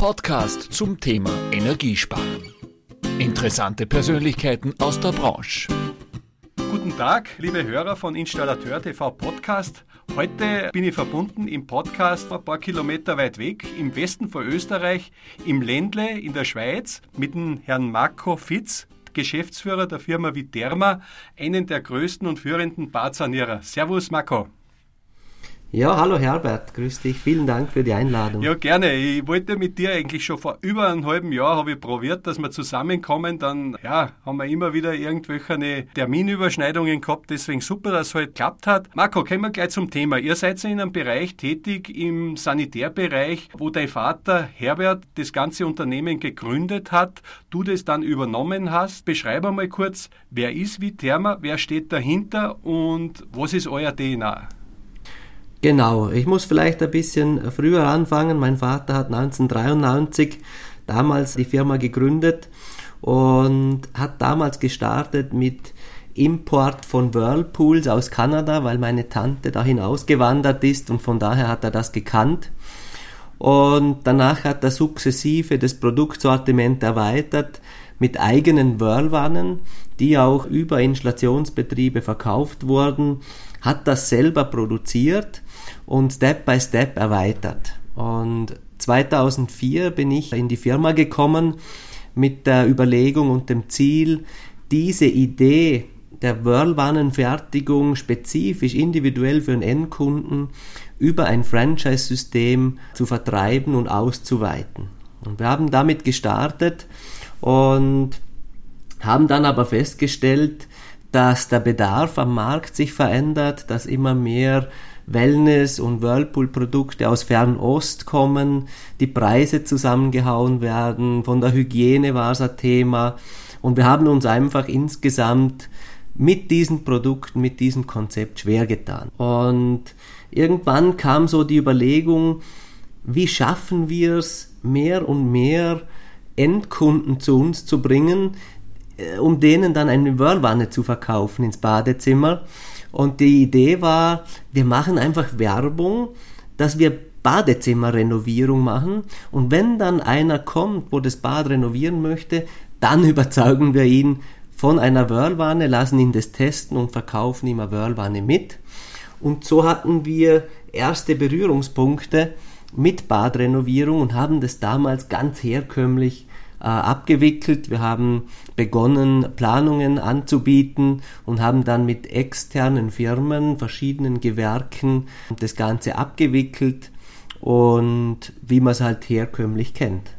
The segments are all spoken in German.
Podcast zum Thema Energiesparen. Interessante Persönlichkeiten aus der Branche. Guten Tag, liebe Hörer von Installateur TV Podcast. Heute bin ich verbunden im Podcast ein paar Kilometer weit weg, im Westen von Österreich, im Ländle in der Schweiz, mit dem Herrn Marco Fitz, Geschäftsführer der Firma Viterma, einen der größten und führenden Badsanierer. Servus, Marco. Ja, hallo Herbert, grüß dich. Vielen Dank für die Einladung. Ja, gerne. Ich wollte mit dir eigentlich schon vor über einem halben Jahr habe ich probiert, dass wir zusammenkommen. Dann ja, haben wir immer wieder irgendwelche Terminüberschneidungen gehabt. Deswegen super, dass es heute geklappt hat. Marco, kommen wir gleich zum Thema. Ihr seid in einem Bereich tätig, im Sanitärbereich, wo dein Vater Herbert das ganze Unternehmen gegründet hat, du das dann übernommen hast. Beschreib einmal kurz, wer ist Viterma, wer steht dahinter und was ist euer DNA? Genau, ich muss vielleicht ein bisschen früher anfangen. Mein Vater hat 1993 damals die Firma gegründet und hat damals gestartet mit Import von Whirlpools aus Kanada, weil meine Tante dahin ausgewandert ist und von daher hat er das gekannt. Und danach hat er sukzessive das Produktsortiment erweitert mit eigenen Whirlwannen, die auch über Installationsbetriebe verkauft wurden, hat das selber produziert und Step by Step erweitert. Und 2004 bin ich in die Firma gekommen mit der Überlegung und dem Ziel, diese Idee der Whirlwannenfertigung spezifisch individuell für den Endkunden über ein Franchise-System zu vertreiben und auszuweiten. Und wir haben damit gestartet und haben dann aber festgestellt, dass der Bedarf am Markt sich verändert, dass immer mehr Wellness- und Whirlpool-Produkte aus Fernost kommen, die Preise zusammengehauen werden, von der Hygiene war es ein Thema und wir haben uns einfach insgesamt mit diesen Produkten, mit diesem Konzept schwer getan. Und irgendwann kam so die Überlegung, wie schaffen wir es, mehr und mehr Endkunden zu uns zu bringen, äh, um denen dann eine Whirlwanne zu verkaufen ins Badezimmer. Und die Idee war, wir machen einfach Werbung, dass wir Badezimmerrenovierung machen. Und wenn dann einer kommt, wo das Bad renovieren möchte, dann überzeugen wir ihn von einer Whirlwanne, lassen ihn das testen und verkaufen ihm eine Whirlwanne mit. Und so hatten wir erste Berührungspunkte mit Badrenovierung und haben das damals ganz herkömmlich äh, abgewickelt. Wir haben begonnen, Planungen anzubieten und haben dann mit externen Firmen, verschiedenen Gewerken das Ganze abgewickelt und wie man es halt herkömmlich kennt.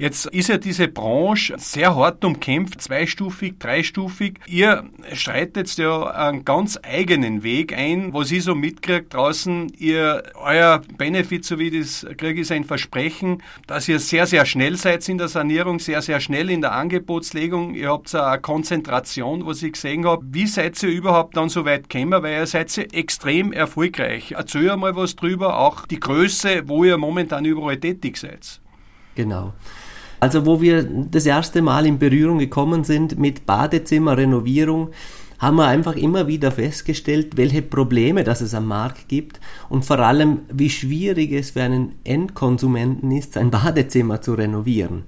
Jetzt ist ja diese Branche sehr hart umkämpft, zweistufig, dreistufig. Ihr schreitet ja einen ganz eigenen Weg ein. Was ich so mitkriege draußen, ihr, euer Benefit, so wie das kriege, ist ein Versprechen, dass ihr sehr, sehr schnell seid in der Sanierung, sehr, sehr schnell in der Angebotslegung. Ihr habt eine Konzentration, was ich gesehen habe. Wie seid ihr überhaupt dann so weit gekommen? Weil ihr seid ja extrem erfolgreich. Erzähl mal was drüber, auch die Größe, wo ihr momentan überall tätig seid. Genau. Also wo wir das erste Mal in Berührung gekommen sind mit Badezimmerrenovierung, haben wir einfach immer wieder festgestellt, welche Probleme das es am Markt gibt und vor allem, wie schwierig es für einen Endkonsumenten ist, sein Badezimmer zu renovieren.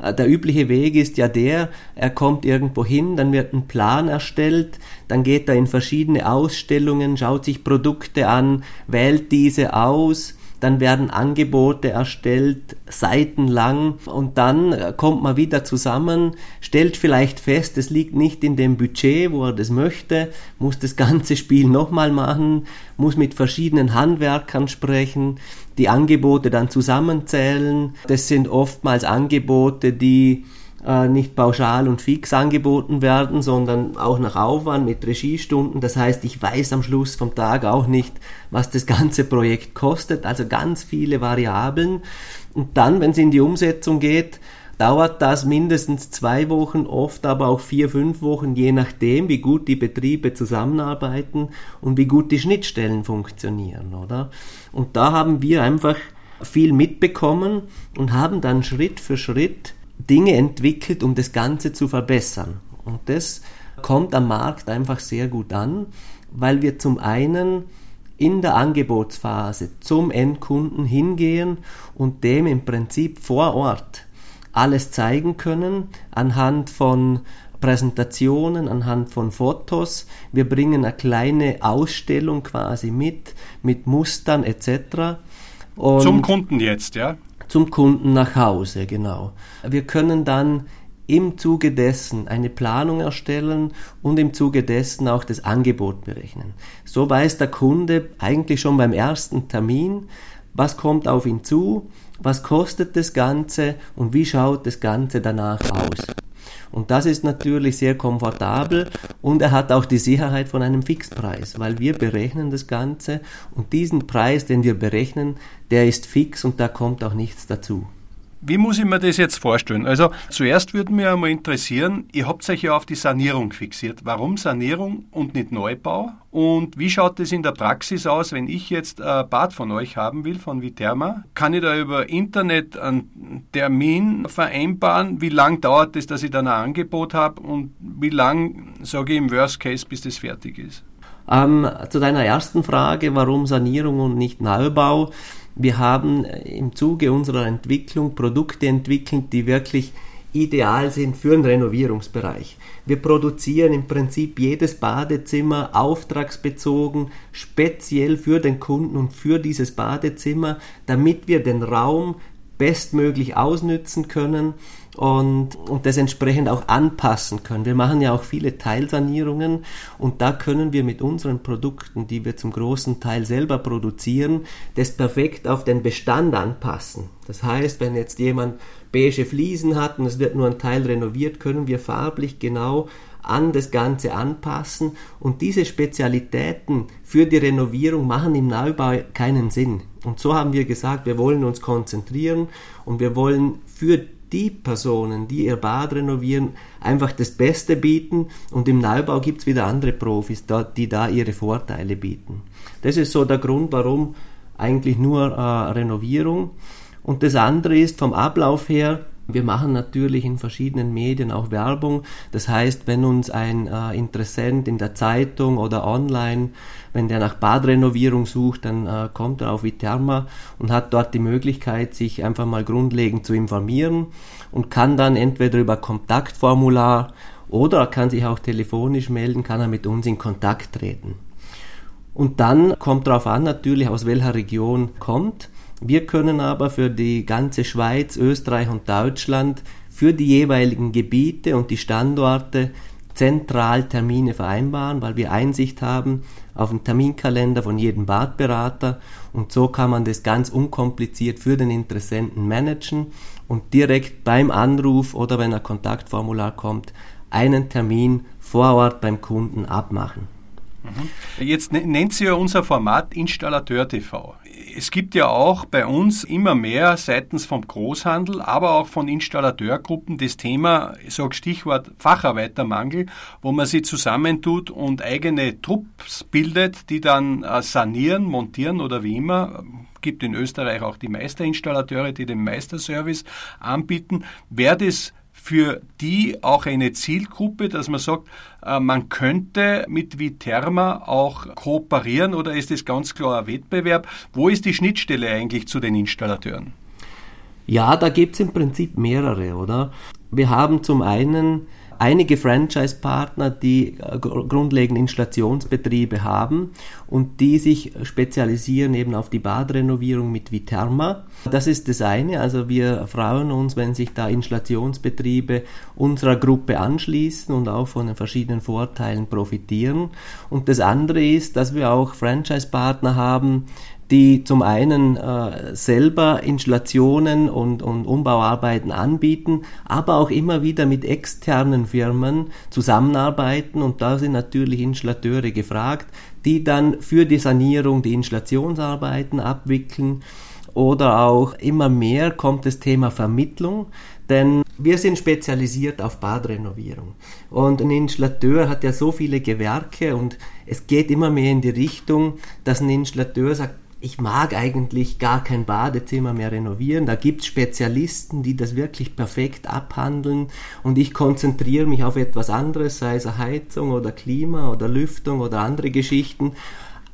Äh, der übliche Weg ist ja der, er kommt irgendwo hin, dann wird ein Plan erstellt, dann geht er in verschiedene Ausstellungen, schaut sich Produkte an, wählt diese aus, dann werden Angebote erstellt, seitenlang und dann äh, kommt man wieder zusammen, stellt vielleicht fest, es liegt nicht in dem Budget, wo er das möchte, muss das ganze Spiel nochmal machen, muss mit verschiedenen Handwerkern sprechen, die Angebote dann zusammenzählen. Das sind oftmals Angebote, die äh, nicht pauschal und fix angeboten werden, sondern auch nach Aufwand mit Regiestunden. Das heißt, ich weiß am Schluss vom Tag auch nicht, was das ganze Projekt kostet. Also ganz viele Variablen. Und dann, wenn es in die Umsetzung geht, dauert das mindestens zwei Wochen, oft aber auch vier, fünf Wochen, je nachdem, wie gut die Betriebe zusammenarbeiten und wie gut die Schnittstellen funktionieren, oder? Und da haben wir einfach viel mitbekommen und haben dann Schritt für Schritt Dinge entwickelt, um das Ganze zu verbessern. Und das kommt am Markt einfach sehr gut an, weil wir zum einen in der Angebotsphase zum Endkunden hingehen und dem im Prinzip vor Ort alles zeigen können anhand von Präsentationen, anhand von Fotos. Wir bringen eine kleine Ausstellung quasi mit, mit Mustern etc. Und zum Kunden jetzt, ja? Zum Kunden nach Hause, genau. Wir können dann im Zuge dessen eine Planung erstellen und im Zuge dessen auch das Angebot berechnen. So weiß der Kunde eigentlich schon beim ersten Termin, was kommt auf ihn zu, was kostet das Ganze und wie schaut das Ganze danach aus. Und das ist natürlich sehr komfortabel und er hat auch die Sicherheit von einem Fixpreis, weil wir berechnen das Ganze und diesen Preis, den wir berechnen, der ist fix und da kommt auch nichts dazu. Wie muss ich mir das jetzt vorstellen? Also zuerst würde mich einmal interessieren, ihr habt euch ja auf die Sanierung fixiert. Warum Sanierung und nicht Neubau? Und wie schaut es in der Praxis aus, wenn ich jetzt ein Bad von euch haben will, von Viterma? Kann ich da über Internet einen Termin vereinbaren? Wie lange dauert es, dass ich dann ein Angebot habe? Und wie lange, sage ich im Worst Case, bis das fertig ist? Ähm, zu deiner ersten Frage, warum Sanierung und nicht Neubau? Wir haben im Zuge unserer Entwicklung Produkte entwickelt, die wirklich ideal sind für den Renovierungsbereich. Wir produzieren im Prinzip jedes Badezimmer auftragsbezogen, speziell für den Kunden und für dieses Badezimmer, damit wir den Raum bestmöglich ausnützen können und, und das entsprechend auch anpassen können. Wir machen ja auch viele Teilsanierungen und da können wir mit unseren Produkten, die wir zum großen Teil selber produzieren, das perfekt auf den Bestand anpassen. Das heißt, wenn jetzt jemand beige Fliesen hat und es wird nur ein Teil renoviert, können wir farblich genau an das Ganze anpassen und diese Spezialitäten für die Renovierung machen im Neubau keinen Sinn. Und so haben wir gesagt, wir wollen uns konzentrieren und wir wollen für die Personen, die ihr Bad renovieren, einfach das Beste bieten und im Neubau gibt es wieder andere Profis, die da ihre Vorteile bieten. Das ist so der Grund, warum eigentlich nur äh, Renovierung. Und das andere ist vom Ablauf her, wir machen natürlich in verschiedenen Medien auch Werbung. Das heißt, wenn uns ein äh, Interessent in der Zeitung oder online, wenn der nach Badrenovierung sucht, dann äh, kommt er auf Viterma und hat dort die Möglichkeit, sich einfach mal grundlegend zu informieren und kann dann entweder über Kontaktformular oder er kann sich auch telefonisch melden, kann er mit uns in Kontakt treten. Und dann kommt darauf an natürlich, aus welcher Region kommt. Wir können aber für die ganze Schweiz, Österreich und Deutschland für die jeweiligen Gebiete und die Standorte zentral Termine vereinbaren, weil wir Einsicht haben auf den Terminkalender von jedem Badberater und so kann man das ganz unkompliziert für den Interessenten managen und direkt beim Anruf oder wenn ein Kontaktformular kommt, einen Termin vor Ort beim Kunden abmachen. Mhm. Jetzt nennt sie ja unser Format Installateur TV. Es gibt ja auch bei uns immer mehr seitens vom Großhandel, aber auch von Installateurgruppen das Thema, ich sage Stichwort Facharbeitermangel, wo man sie zusammentut und eigene Trupps bildet, die dann äh, sanieren, montieren oder wie immer gibt in Österreich auch die Meisterinstallateure, die den Meisterservice anbieten. Wäre das für die auch eine Zielgruppe, dass man sagt, äh, man könnte mit Viterma auch kooperieren oder ist es ganz klar ein Wettbewerb? Wo ist die Schnittstelle eigentlich zu den Installateuren? Ja, da gibt es im Prinzip mehrere, oder? Wir haben zum einen einige Franchise-Partner, die äh, grundlegend Installationsbetriebe haben und die sich spezialisieren eben auf die Badrenovierung mit Viterma. Das ist das eine, also wir freuen uns, wenn sich da Installationsbetriebe unserer Gruppe anschließen und auch von den verschiedenen Vorteilen profitieren. Und das andere ist, dass wir auch Franchise-Partner haben, die zum einen äh, selber Installationen und, und Umbauarbeiten anbieten, aber auch immer wieder mit externen Firmen zusammenarbeiten und da sind natürlich Installateure gefragt, die dann für die Sanierung die Installationsarbeiten abwickeln oder auch immer mehr kommt das Thema Vermittlung, denn wir sind spezialisiert auf Badrenovierung. Und ein Installateur hat ja so viele Gewerke und es geht immer mehr in die Richtung, dass ein Installateur sagt, ich mag eigentlich gar kein Badezimmer mehr renovieren. Da gibt es Spezialisten, die das wirklich perfekt abhandeln und ich konzentriere mich auf etwas anderes, sei es Heizung oder Klima oder Lüftung oder andere Geschichten.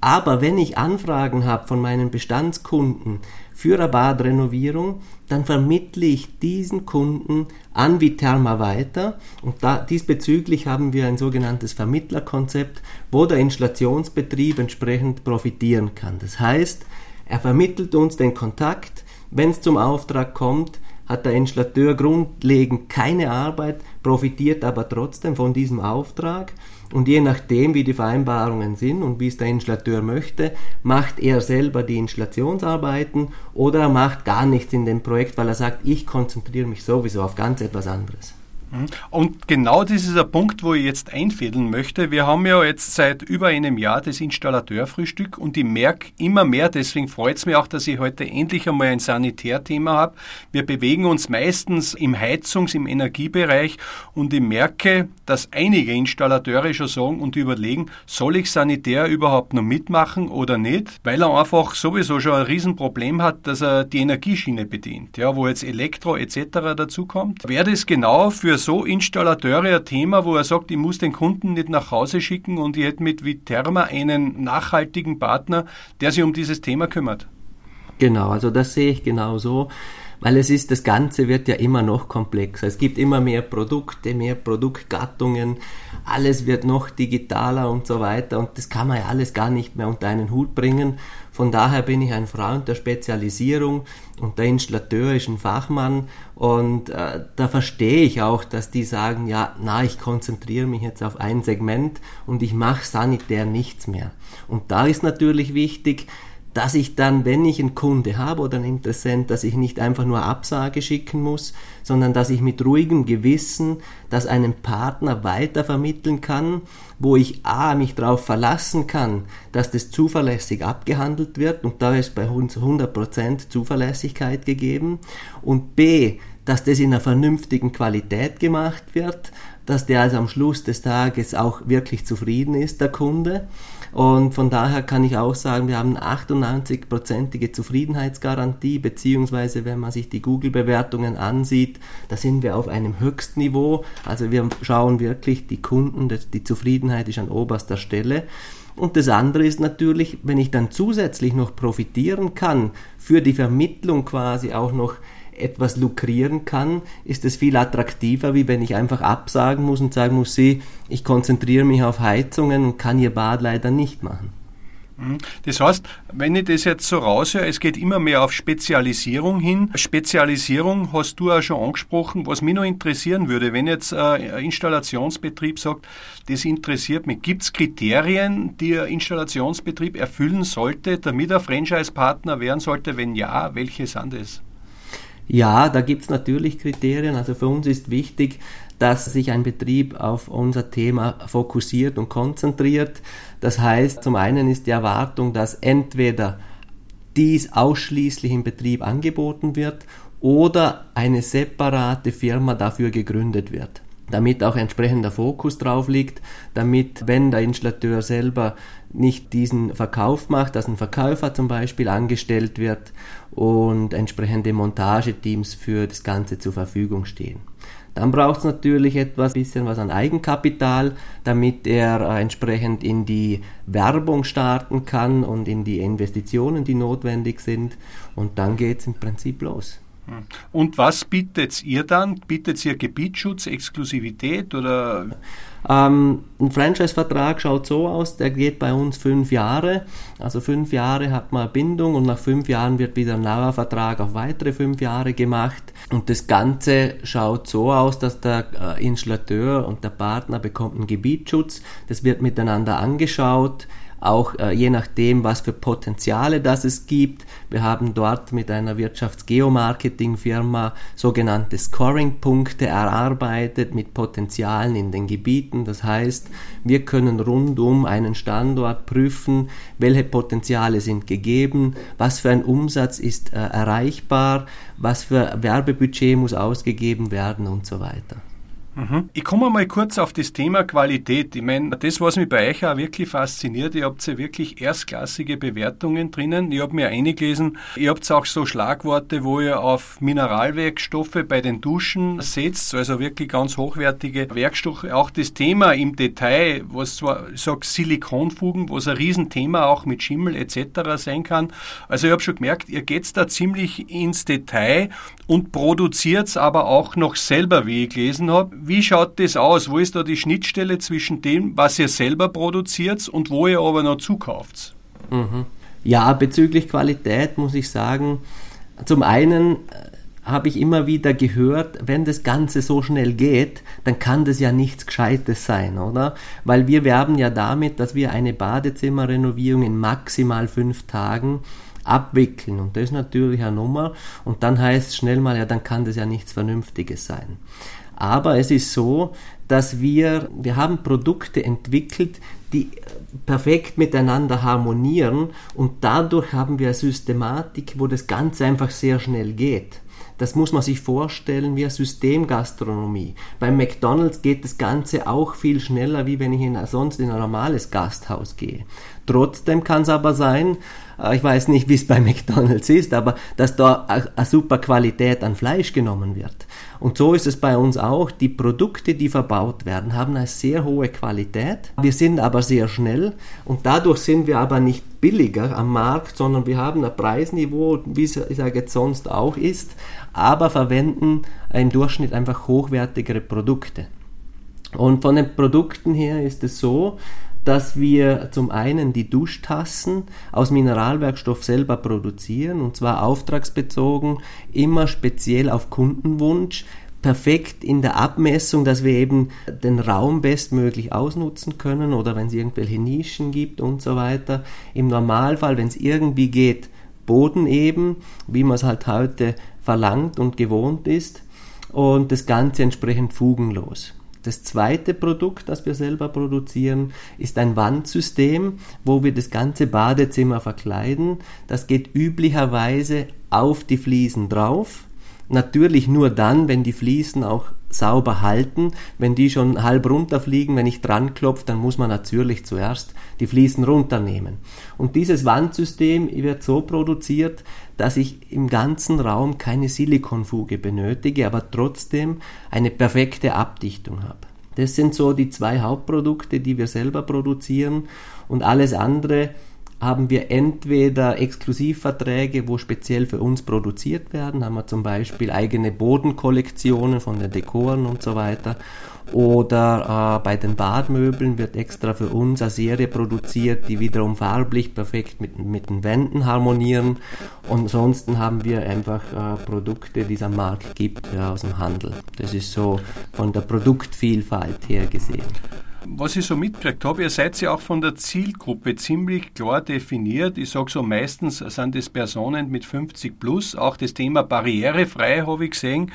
Aber wenn ich Anfragen habe von meinen Bestandskunden für eine Badrenovierung, dann vermittle ich diesen Kunden an Viterma weiter. Und da, diesbezüglich haben wir ein sogenanntes Vermittlerkonzept, wo der Installationsbetrieb entsprechend profitieren kann. Das heißt, er vermittelt uns den Kontakt, wenn es zum Auftrag kommt, hat der Installateur grundlegend keine Arbeit, profitiert aber trotzdem von diesem Auftrag und je nachdem, wie die Vereinbarungen sind und wie es der Installateur möchte, macht er selber die Installationsarbeiten oder er macht gar nichts in dem Projekt, weil er sagt, ich konzentriere mich sowieso auf ganz etwas anderes. Mhm. Und genau das ist ein Punkt, wo ich jetzt einfädeln möchte. Wir haben ja jetzt seit über einem Jahr das Installateurfrühstück und ich merke immer mehr, deswegen freut es mich auch, dass ich heute endlich einmal ein Sanitärthema habe. Wir bewegen uns meistens im Heizungs-, im Energiebereich und ich merke, dass einige Installateure schon sagen und überlegen, soll ich Sanitär überhaupt noch mitmachen oder nicht, weil er einfach sowieso schon ein Riesenproblem hat, dass er die Energieschiene bedient, ja, wo jetzt Elektro etc. dazukommt. Wäre das genau für so Installateure ein Thema, wo er sagt, ich muss den Kunden nicht nach Hause schicken und ich hätte mit Viterma einen nachhaltigen Partner, der sich um dieses Thema kümmert. Genau, also das sehe ich genau so weil es ist, das Ganze wird ja immer noch komplexer. Es gibt immer mehr Produkte, mehr Produktgattungen, alles wird noch digitaler und so weiter und das kann man ja alles gar nicht mehr unter einen Hut bringen. Von daher bin ich ein Freund der Spezialisierung und der Installateur ist ein Fachmann und äh, da verstehe ich auch, dass die sagen, ja, na, ich konzentriere mich jetzt auf ein Segment und ich mache sanitär nichts mehr. Und da ist natürlich wichtig, dass ich dann, wenn ich einen Kunde habe oder einen Interessent, dass ich nicht einfach nur Absage schicken muss, sondern dass ich mit ruhigem Gewissen das einem Partner weitervermitteln kann, wo ich A, mich darauf verlassen kann, dass das zuverlässig abgehandelt wird. Und da ist bei uns 100% Zuverlässigkeit gegeben. Und B, dass das in einer vernünftigen Qualität gemacht wird, dass der also am Schluss des Tages auch wirklich zufrieden ist, der Kunde und von daher kann ich auch sagen, wir haben 98-prozentige Zufriedenheitsgarantie, beziehungsweise wenn man sich die Google-Bewertungen ansieht, da sind wir auf einem Höchstniveau. Also wir schauen wirklich die Kunden, die Zufriedenheit ist an oberster Stelle. Und das andere ist natürlich, wenn ich dann zusätzlich noch profitieren kann, für die Vermittlung quasi auch noch etwas lukrieren kann, ist es viel attraktiver, wie wenn ich einfach absagen muss und sagen muss, sie, ich konzentriere mich auf Heizungen und kann ihr Bad leider nicht machen. Mhm. Das heißt, wenn ich das jetzt so raushöre, es geht immer mehr auf Spezialisierung hin. Spezialisierung hast du auch schon angesprochen. Was mich noch interessieren würde, wenn jetzt ein Installationsbetrieb sagt, das interessiert mich. Gibt es Kriterien, die ein Installationsbetrieb erfüllen sollte, damit er Franchise-Partner werden sollte? Wenn ja, welche sind das? Ja, da gibt's natürlich Kriterien. Also für uns ist wichtig, dass sich ein Betrieb auf unser Thema fokussiert und konzentriert. Das heißt, zum einen ist die Erwartung, dass entweder dies ausschließlich im Betrieb angeboten wird oder eine separate Firma dafür gegründet wird damit auch entsprechender Fokus drauf liegt, damit, wenn der Installateur selber nicht diesen Verkauf macht, dass ein Verkäufer zum Beispiel angestellt wird und entsprechende Montageteams für das Ganze zur Verfügung stehen. Dann braucht es natürlich etwas bisschen was an Eigenkapital, damit er äh, entsprechend in die Werbung starten kann und in die Investitionen, die notwendig sind. Und dann geht es im Prinzip los. Und was bietet ihr dann? Bietet ihr Gebietsschutz, Exklusivität oder? Ähm, ein Franchise-Vertrag schaut so aus, der geht bei uns fünf Jahre. Also fünf Jahre hat man Bindung und nach fünf Jahren wird wieder ein neuer Vertrag auf weitere fünf Jahre gemacht. Und das Ganze schaut so aus, dass der äh, Installateur und der Partner bekommt einen Gebietsschutz. Das wird miteinander angeschaut auch äh, je nachdem, was für Potenziale das es gibt. Wir haben dort mit einer Wirtschaftsgeomarketing-Firma sogenannte Scoring-Punkte erarbeitet mit Potenzialen in den Gebieten. Das heißt, wir können rund um einen Standort prüfen, welche Potenziale sind gegeben, was für ein Umsatz ist äh, erreichbar, was für Werbebudget muss ausgegeben werden und so weiter. Mhm. Ich komme mal kurz auf das Thema Qualität. Ich meine, das, was mich bei euch auch wirklich fasziniert, ihr habt ja wirklich erstklassige Bewertungen drinnen. Ich habe mir eingelesen, ihr habt auch so Schlagworte, wo ihr auf Mineralwerkstoffe bei den Duschen setzt, also wirklich ganz hochwertige Werkstoffe. Auch das Thema im Detail, was zwar, ich sag Silikonfugen, was ein Riesenthema auch mit Schimmel etc. sein kann. Also ich habe schon gemerkt, ihr geht da ziemlich ins Detail und produziert aber auch noch selber, wie ich gelesen habe wie schaut das aus? Wo ist da die Schnittstelle zwischen dem, was ihr selber produziert und wo ihr aber noch zukauft? Mhm. Ja, bezüglich Qualität muss ich sagen, zum einen äh, habe ich immer wieder gehört, wenn das Ganze so schnell geht, dann kann das ja nichts Gescheites sein, oder? Weil wir werben ja damit, dass wir eine Badezimmerrenovierung in maximal fünf Tagen abwickeln. Und das ist natürlich eine Nummer. Und dann heißt es schnell mal, ja, dann kann das ja nichts Vernünftiges sein. Aber es ist so, dass wir, wir haben Produkte entwickelt, die perfekt miteinander harmonieren und dadurch haben wir eine Systematik, wo das Ganze einfach sehr schnell geht. Das muss man sich vorstellen wie eine Systemgastronomie. Beim McDonald's geht das Ganze auch viel schneller, wie wenn ich in, sonst in ein normales Gasthaus gehe. Trotzdem kann es aber sein, äh, ich weiß nicht, wie es bei McDonald's ist, aber dass da eine super Qualität an Fleisch genommen wird. Und so ist es bei uns auch. Die Produkte, die verbaut werden, haben eine sehr hohe Qualität. Wir sind aber sehr schnell und dadurch sind wir aber nicht billiger am Markt, sondern wir haben ein Preisniveau, wie es ich sage sonst auch ist, aber verwenden im Durchschnitt einfach hochwertigere Produkte. Und von den Produkten her ist es so, dass wir zum einen die Duschtassen aus Mineralwerkstoff selber produzieren und zwar auftragsbezogen, immer speziell auf Kundenwunsch, perfekt in der Abmessung, dass wir eben den Raum bestmöglich ausnutzen können oder wenn es irgendwelche Nischen gibt und so weiter. Im Normalfall, wenn es irgendwie geht, Boden eben, wie man es halt heute verlangt und gewohnt ist und das Ganze entsprechend fugenlos. Das zweite Produkt, das wir selber produzieren, ist ein Wandsystem, wo wir das ganze Badezimmer verkleiden. Das geht üblicherweise auf die Fliesen drauf. Natürlich nur dann, wenn die Fliesen auch sauber halten. Wenn die schon halb runterfliegen, wenn ich dran klopfe, dann muss man natürlich zuerst die Fliesen runternehmen. Und dieses Wandsystem wird so produziert, dass ich im ganzen Raum keine Silikonfuge benötige, aber trotzdem eine perfekte Abdichtung habe. Das sind so die zwei Hauptprodukte, die wir selber produzieren und alles andere haben wir entweder Exklusivverträge, wo speziell für uns produziert werden, haben wir zum Beispiel eigene Bodenkollektionen von den Dekoren und so weiter, oder äh, bei den Badmöbeln wird extra für uns eine Serie produziert, die wiederum farblich perfekt mit, mit den Wänden harmonieren. Und ansonsten haben wir einfach äh, Produkte, die es am Markt gibt, ja, aus dem Handel. Das ist so von der Produktvielfalt her gesehen. Was ich so mitgekriegt habe, ihr seid ja auch von der Zielgruppe ziemlich klar definiert. Ich sage so, meistens sind es Personen mit 50 plus. Auch das Thema barrierefrei habe ich gesehen.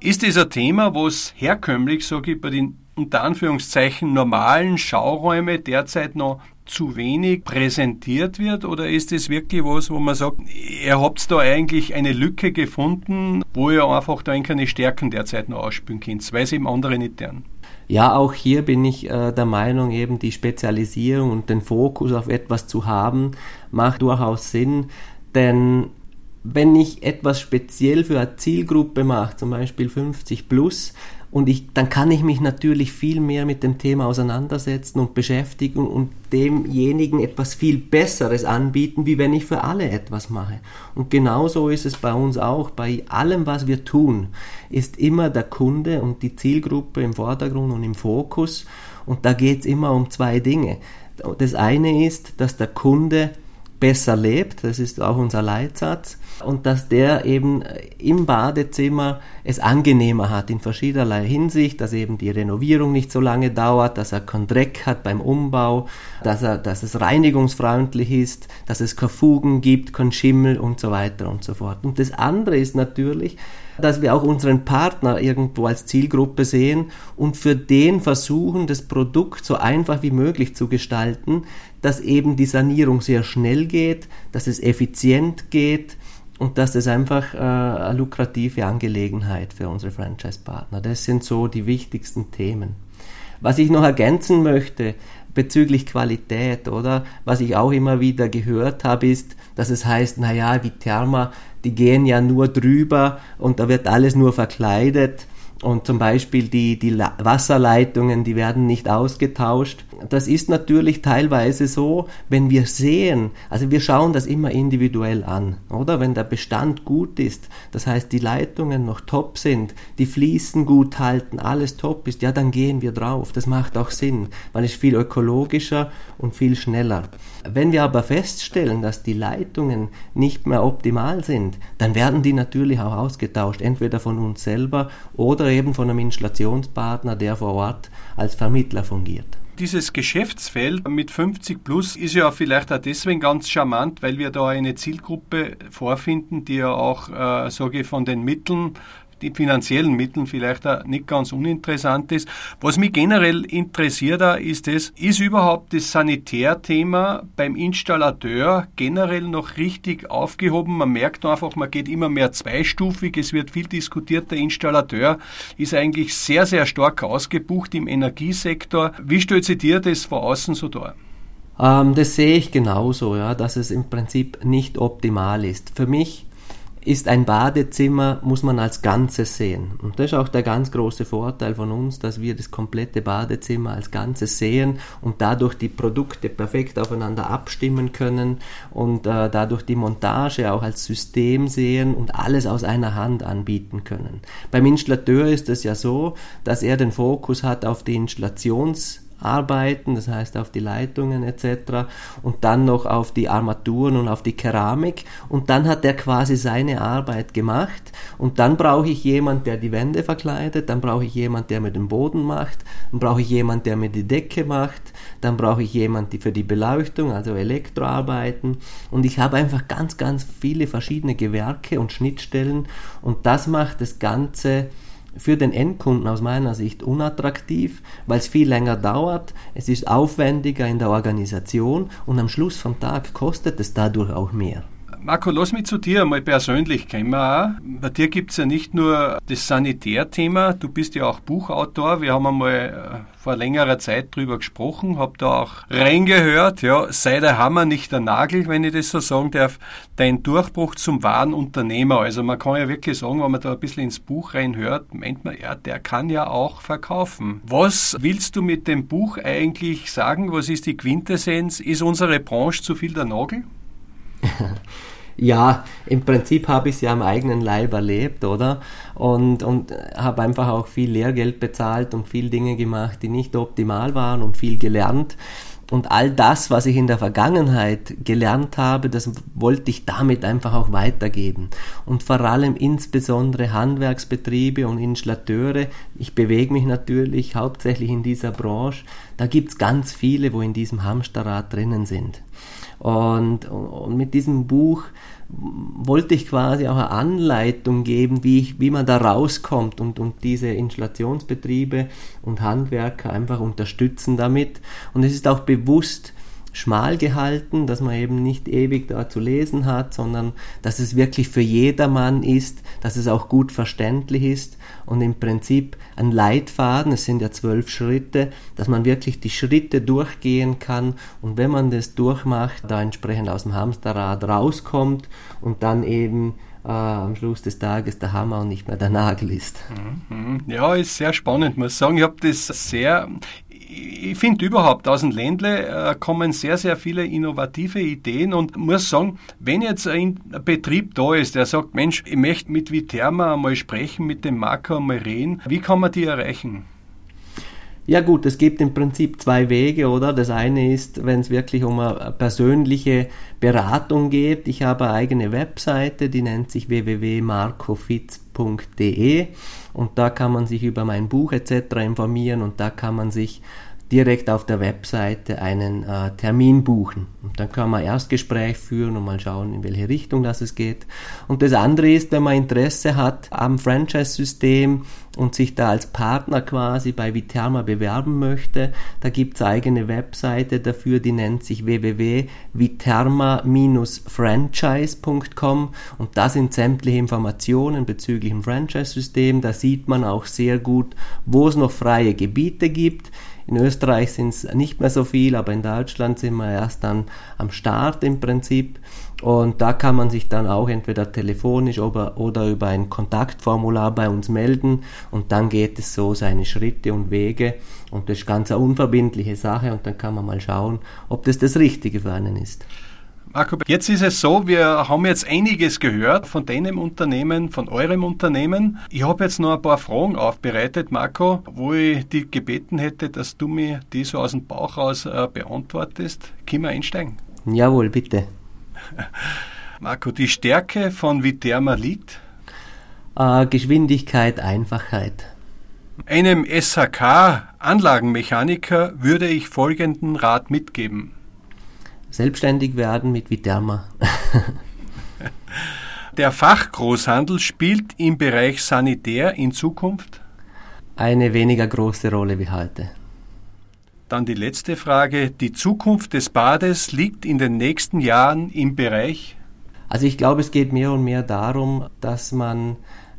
Ist das ein Thema, was herkömmlich, sage ich, bei den unter Anführungszeichen normalen Schauräume derzeit noch zu wenig präsentiert wird oder ist es wirklich was, wo man sagt, ihr habt da eigentlich eine Lücke gefunden, wo ihr einfach da keine Stärken derzeit noch ausspülen könnt, weil es eben andere nicht tun? Ja, auch hier bin ich äh, der Meinung, eben die Spezialisierung und den Fokus auf etwas zu haben, macht durchaus Sinn, denn wenn ich etwas speziell für eine Zielgruppe mache, zum Beispiel 50 plus, und ich, dann kann ich mich natürlich viel mehr mit dem Thema auseinandersetzen und beschäftigen und demjenigen etwas viel Besseres anbieten, wie wenn ich für alle etwas mache. Und genauso ist es bei uns auch. Bei allem, was wir tun, ist immer der Kunde und die Zielgruppe im Vordergrund und im Fokus. Und da geht es immer um zwei Dinge. Das eine ist, dass der Kunde besser lebt, das ist auch unser Leitsatz und dass der eben im Badezimmer es angenehmer hat in verschiedenerlei Hinsicht, dass eben die Renovierung nicht so lange dauert, dass er keinen Dreck hat beim Umbau, dass, er, dass es reinigungsfreundlich ist, dass es keine Fugen gibt, kein Schimmel und so weiter und so fort. Und das andere ist natürlich, dass wir auch unseren Partner irgendwo als Zielgruppe sehen und für den versuchen, das Produkt so einfach wie möglich zu gestalten, dass eben die Sanierung sehr schnell geht, dass es effizient geht, und dass das einfach äh, eine lukrative Angelegenheit für unsere Franchise-Partner. Das sind so die wichtigsten Themen. Was ich noch ergänzen möchte bezüglich Qualität, oder? Was ich auch immer wieder gehört habe, ist, dass es heißt, naja, Viterma, die gehen ja nur drüber und da wird alles nur verkleidet und zum Beispiel die, die Wasserleitungen, die werden nicht ausgetauscht. Das ist natürlich teilweise so, wenn wir sehen, also wir schauen das immer individuell an, oder? Wenn der Bestand gut ist, das heißt die Leitungen noch top sind, die Fließen gut halten, alles top ist, ja, dann gehen wir drauf. Das macht auch Sinn, weil es viel ökologischer und viel schneller. Wenn wir aber feststellen, dass die Leitungen nicht mehr optimal sind, dann werden die natürlich auch ausgetauscht, entweder von uns selber oder eben von einem Installationspartner, der vor Ort als Vermittler fungiert. Dieses Geschäftsfeld mit 50 plus ist ja vielleicht auch deswegen ganz charmant, weil wir da eine Zielgruppe vorfinden, die ja auch, äh, sage ich, von den Mitteln die finanziellen Mitteln vielleicht auch nicht ganz uninteressant ist. Was mich generell interessiert ist es, ist überhaupt das Sanitärthema beim Installateur generell noch richtig aufgehoben? Man merkt einfach, man geht immer mehr zweistufig, es wird viel diskutiert, der Installateur ist eigentlich sehr, sehr stark ausgebucht im Energiesektor. Wie stellt sich dir das von außen so dar? Ähm, das sehe ich genauso, ja, dass es im Prinzip nicht optimal ist. Für mich ist ein Badezimmer, muss man als Ganzes sehen. Und das ist auch der ganz große Vorteil von uns, dass wir das komplette Badezimmer als Ganzes sehen und dadurch die Produkte perfekt aufeinander abstimmen können und äh, dadurch die Montage auch als System sehen und alles aus einer Hand anbieten können. Beim Installateur ist es ja so, dass er den Fokus hat auf die Installations- arbeiten, das heißt auf die Leitungen etc. und dann noch auf die Armaturen und auf die Keramik. Und dann hat er quasi seine Arbeit gemacht. Und dann brauche ich jemand, der die Wände verkleidet, dann brauche ich jemand, der mir den Boden macht, dann brauche ich jemand, der mir die Decke macht, dann brauche ich jemand die für die Beleuchtung, also Elektroarbeiten. Und ich habe einfach ganz, ganz viele verschiedene Gewerke und Schnittstellen. Und das macht das Ganze für den Endkunden aus meiner Sicht unattraktiv, weil es viel länger dauert, es ist aufwendiger in der Organisation und am Schluss vom Tag kostet es dadurch auch mehr. Marco, lass mich zu dir einmal persönlich kommen. Bei dir gibt es ja nicht nur das Sanitärthema, du bist ja auch Buchautor. Wir haben einmal äh, vor längerer Zeit drüber gesprochen, habe da auch reingehört. Ja, sei der Hammer nicht der Nagel, wenn ich das so sagen darf. Dein Durchbruch zum wahren Unternehmer. Also man kann ja wirklich sagen, wenn man da ein bisschen ins Buch reinhört, meint man, ja, der kann ja auch verkaufen. Was willst du mit dem Buch eigentlich sagen? Was ist die Quintessenz? Ist unsere Branche zu viel der Nagel? ja, im Prinzip habe ich es ja am eigenen Leib erlebt, oder? Und, und habe einfach auch viel Lehrgeld bezahlt und viel Dinge gemacht, die nicht optimal waren und viel gelernt. Und all das, was ich in der Vergangenheit gelernt habe, das wollte ich damit einfach auch weitergeben. Und vor allem insbesondere Handwerksbetriebe und Installateure, ich bewege mich natürlich hauptsächlich in dieser Branche, da gibt's ganz viele, wo in diesem Hamsterrad drinnen sind. Und, und mit diesem Buch wollte ich quasi auch eine Anleitung geben, wie, ich, wie man da rauskommt und, und diese Installationsbetriebe und Handwerker einfach unterstützen damit. Und es ist auch bewusst schmal gehalten, dass man eben nicht ewig da zu lesen hat, sondern dass es wirklich für jedermann ist, dass es auch gut verständlich ist und im Prinzip ein Leitfaden, es sind ja zwölf Schritte, dass man wirklich die Schritte durchgehen kann und wenn man das durchmacht, da entsprechend aus dem Hamsterrad rauskommt und dann eben äh, am Schluss des Tages der Hammer und nicht mehr der Nagel ist. Mhm. Ja, ist sehr spannend, muss sagen. Ich habe das sehr ich finde überhaupt aus dem Ländle äh, kommen sehr, sehr viele innovative Ideen und muss sagen, wenn jetzt ein Betrieb da ist, der sagt, Mensch, ich möchte mit Viterma einmal sprechen, mit dem Marco einmal reden, wie kann man die erreichen? Ja gut, es gibt im Prinzip zwei Wege, oder? Das eine ist, wenn es wirklich um eine persönliche Beratung geht. Ich habe eine eigene Webseite, die nennt sich www.marcofitz.de und da kann man sich über mein Buch etc. informieren und da kann man sich direkt auf der Webseite einen äh, Termin buchen. Und dann kann man Erstgespräch führen und mal schauen, in welche Richtung das es geht. Und das andere ist, wenn man Interesse hat am Franchise-System und sich da als Partner quasi bei Viterma bewerben möchte, da gibt's eigene Webseite dafür, die nennt sich www.viterma-franchise.com und da sind sämtliche Informationen bezüglich dem Franchise-System. Da sieht man auch sehr gut, wo es noch freie Gebiete gibt in Österreich sind es nicht mehr so viel, aber in Deutschland sind wir erst dann am Start im Prinzip. Und da kann man sich dann auch entweder telefonisch oder über ein Kontaktformular bei uns melden. Und dann geht es so seine Schritte und Wege. Und das ist ganz eine unverbindliche Sache. Und dann kann man mal schauen, ob das das Richtige für einen ist. Marco, jetzt ist es so, wir haben jetzt einiges gehört von deinem Unternehmen, von eurem Unternehmen. Ich habe jetzt noch ein paar Fragen aufbereitet, Marco, wo ich dich gebeten hätte, dass du mir die so aus dem Bauch raus äh, beantwortest. Können wir einsteigen? Jawohl, bitte. Marco, die Stärke von Viterma liegt? Äh, Geschwindigkeit, Einfachheit. Einem SHK-Anlagenmechaniker würde ich folgenden Rat mitgeben selbstständig werden mit Viterma. Der Fachgroßhandel spielt im Bereich Sanitär in Zukunft? Eine weniger große Rolle wie heute. Dann die letzte Frage. Die Zukunft des Bades liegt in den nächsten Jahren im Bereich? Also ich glaube, es geht mehr und mehr darum, dass man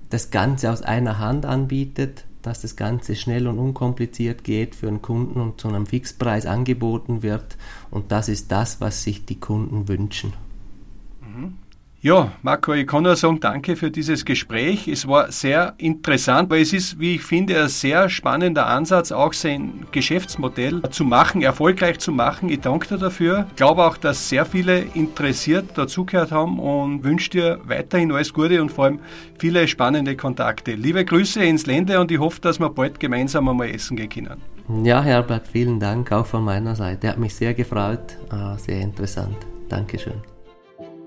das Ganze aus einer Hand anbietet, dass das Ganze schnell und unkompliziert geht für einen Kunden und zu einem Fixpreis angeboten wird. Und das ist das, was sich die Kunden wünschen. Mhm. Ja, Marco, ich kann nur sagen, danke für dieses Gespräch. Es war sehr interessant, weil es ist, wie ich finde, ein sehr spannender Ansatz, auch sein Geschäftsmodell zu machen, erfolgreich zu machen. Ich danke dir dafür. Ich glaube auch, dass sehr viele interessiert dazugehört haben und wünsche dir weiterhin alles Gute und vor allem viele spannende Kontakte. Liebe Grüße ins Lände und ich hoffe, dass wir bald gemeinsam einmal essen gehen können. Ja, Herbert, vielen Dank auch von meiner Seite. Hat mich sehr gefreut. Ah, sehr interessant. Dankeschön.